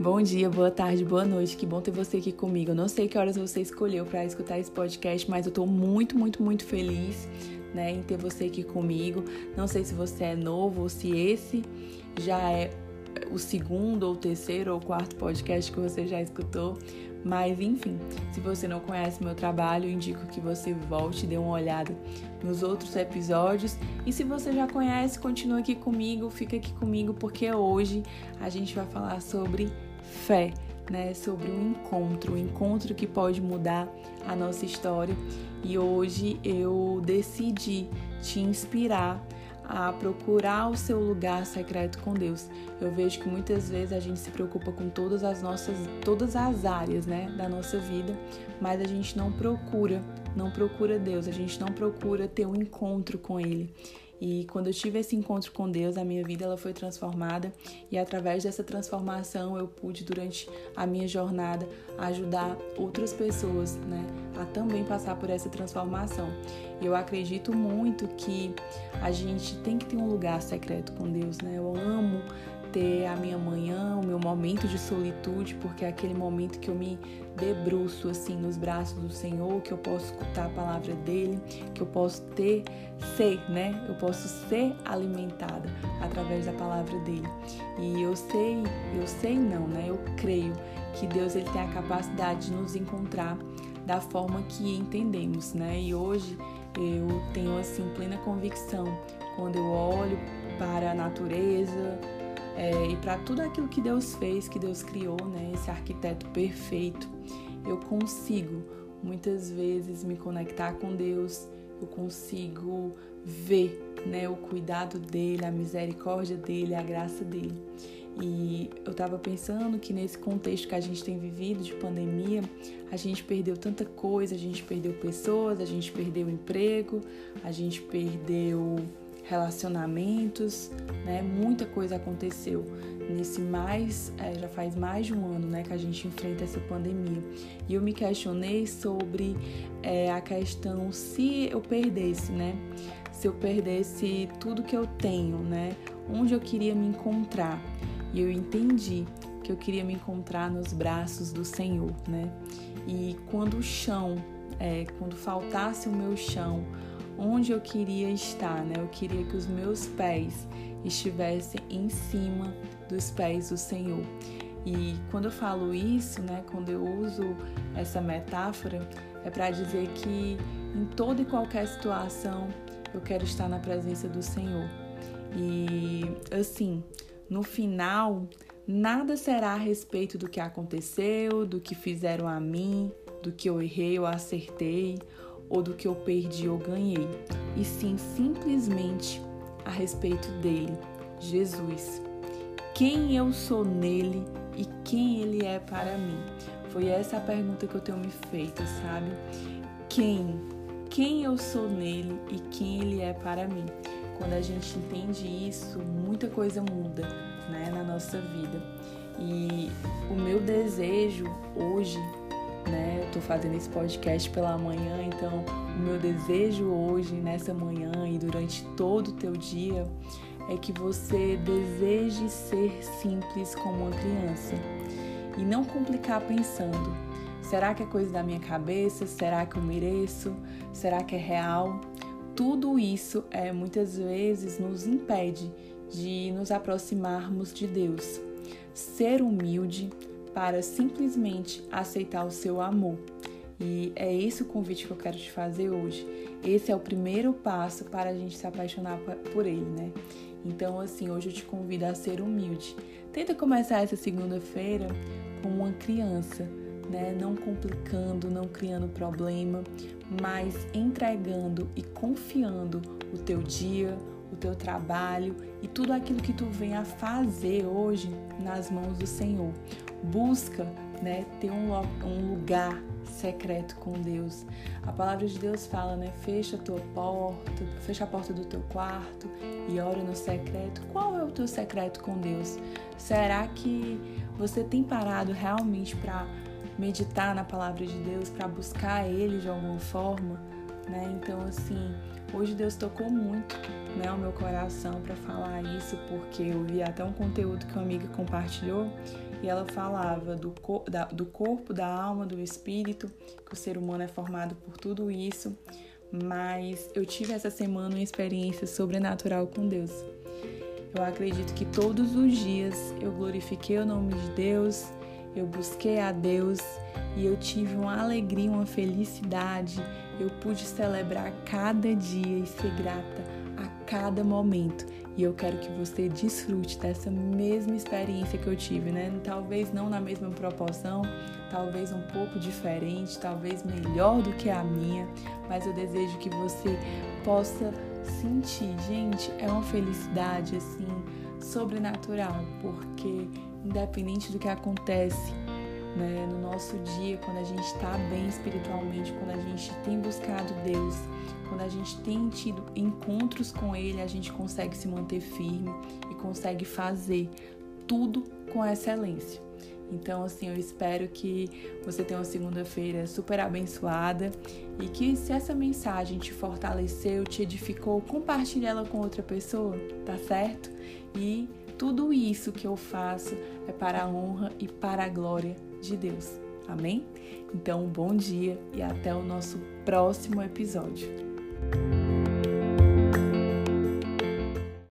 Bom dia, boa tarde, boa noite. Que bom ter você aqui comigo. Eu não sei que horas você escolheu para escutar esse podcast, mas eu tô muito, muito, muito feliz, né, em ter você aqui comigo. Não sei se você é novo ou se esse já é o segundo ou terceiro ou quarto podcast que você já escutou, mas enfim, se você não conhece meu trabalho, indico que você volte, dê uma olhada nos outros episódios. E se você já conhece, continua aqui comigo, fica aqui comigo, porque hoje a gente vai falar sobre fé, né? Sobre um encontro, um encontro que pode mudar a nossa história. E hoje eu decidi te inspirar a procurar o seu lugar secreto com Deus. Eu vejo que muitas vezes a gente se preocupa com todas as nossas, todas as áreas, né, da nossa vida, mas a gente não procura, não procura Deus, a gente não procura ter um encontro com Ele. E quando eu tive esse encontro com Deus, a minha vida ela foi transformada e através dessa transformação eu pude durante a minha jornada ajudar outras pessoas, né, a também passar por essa transformação. E eu acredito muito que a gente tem que ter um lugar secreto com Deus, né? Eu amo ter a minha manhã, o meu momento de solitude, porque é aquele momento que eu me debruço assim nos braços do Senhor, que eu posso escutar a palavra dele, que eu posso ter, ser, né? Eu posso ser alimentada através da palavra dele. E eu sei, eu sei não, né? Eu creio que Deus ele tem a capacidade de nos encontrar da forma que entendemos, né? E hoje eu tenho assim plena convicção quando eu olho para a natureza, é, e para tudo aquilo que Deus fez, que Deus criou, né, esse arquiteto perfeito, eu consigo muitas vezes me conectar com Deus, eu consigo ver né, o cuidado dele, a misericórdia dele, a graça dele. E eu estava pensando que nesse contexto que a gente tem vivido de pandemia, a gente perdeu tanta coisa, a gente perdeu pessoas, a gente perdeu emprego, a gente perdeu relacionamentos, né? Muita coisa aconteceu nesse mais, é, já faz mais de um ano, né, que a gente enfrenta essa pandemia. E eu me questionei sobre é, a questão se eu perdesse, né? Se eu perdesse tudo que eu tenho, né? Onde eu queria me encontrar. E eu entendi que eu queria me encontrar nos braços do Senhor, né? E quando o chão, é, quando faltasse o meu chão, onde eu queria estar, né? Eu queria que os meus pés estivessem em cima dos pés do Senhor. E quando eu falo isso, né, quando eu uso essa metáfora, é para dizer que em toda e qualquer situação eu quero estar na presença do Senhor. E assim, no final, nada será a respeito do que aconteceu, do que fizeram a mim, do que eu errei ou acertei, ou do que eu perdi ou ganhei, e sim simplesmente a respeito dele, Jesus. Quem eu sou nele e quem ele é para mim? Foi essa a pergunta que eu tenho me feito, sabe? Quem? Quem eu sou nele e quem ele é para mim? Quando a gente entende isso, muita coisa muda, né, na nossa vida. E o meu desejo hoje né? Eu tô fazendo esse podcast pela manhã, então o meu desejo hoje, nessa manhã e durante todo o teu dia, é que você deseje ser simples como uma criança e não complicar pensando: será que é coisa da minha cabeça? Será que eu mereço? Será que é real? Tudo isso é muitas vezes nos impede de nos aproximarmos de Deus. Ser humilde para simplesmente aceitar o seu amor. E é esse o convite que eu quero te fazer hoje. Esse é o primeiro passo para a gente se apaixonar por ele, né? Então, assim, hoje eu te convido a ser humilde. Tenta começar essa segunda-feira como uma criança, né? Não complicando, não criando problema, mas entregando e confiando o teu dia, o teu trabalho e tudo aquilo que tu vem a fazer hoje nas mãos do Senhor busca né, ter um, um lugar secreto com Deus. A palavra de Deus fala, né? Fecha a tua porta, fecha a porta do teu quarto e ora no secreto. Qual é o teu secreto com Deus? Será que você tem parado realmente para meditar na palavra de Deus, para buscar Ele de alguma forma? Né? Então, assim, hoje Deus tocou muito né, o meu coração para falar isso, porque eu vi até um conteúdo que uma amiga compartilhou e ela falava do, da, do corpo, da alma, do espírito, que o ser humano é formado por tudo isso, mas eu tive essa semana uma experiência sobrenatural com Deus. Eu acredito que todos os dias eu glorifiquei o nome de Deus, eu busquei a Deus e eu tive uma alegria, uma felicidade. Eu pude celebrar cada dia e ser grata a cada momento. E eu quero que você desfrute dessa mesma experiência que eu tive, né? Talvez não na mesma proporção, talvez um pouco diferente, talvez melhor do que a minha, mas eu desejo que você possa sentir, gente, é uma felicidade assim sobrenatural, porque independente do que acontece, né, no nosso dia, quando a gente está bem espiritualmente, quando a gente tem buscado Deus, quando a gente tem tido encontros com Ele, a gente consegue se manter firme e consegue fazer tudo com excelência. Então, assim, eu espero que você tenha uma segunda-feira super abençoada e que se essa mensagem te fortaleceu, te edificou, compartilhe ela com outra pessoa, tá certo? E tudo isso que eu faço é para a honra e para a glória de Deus. Amém? Então, bom dia e até o nosso próximo episódio.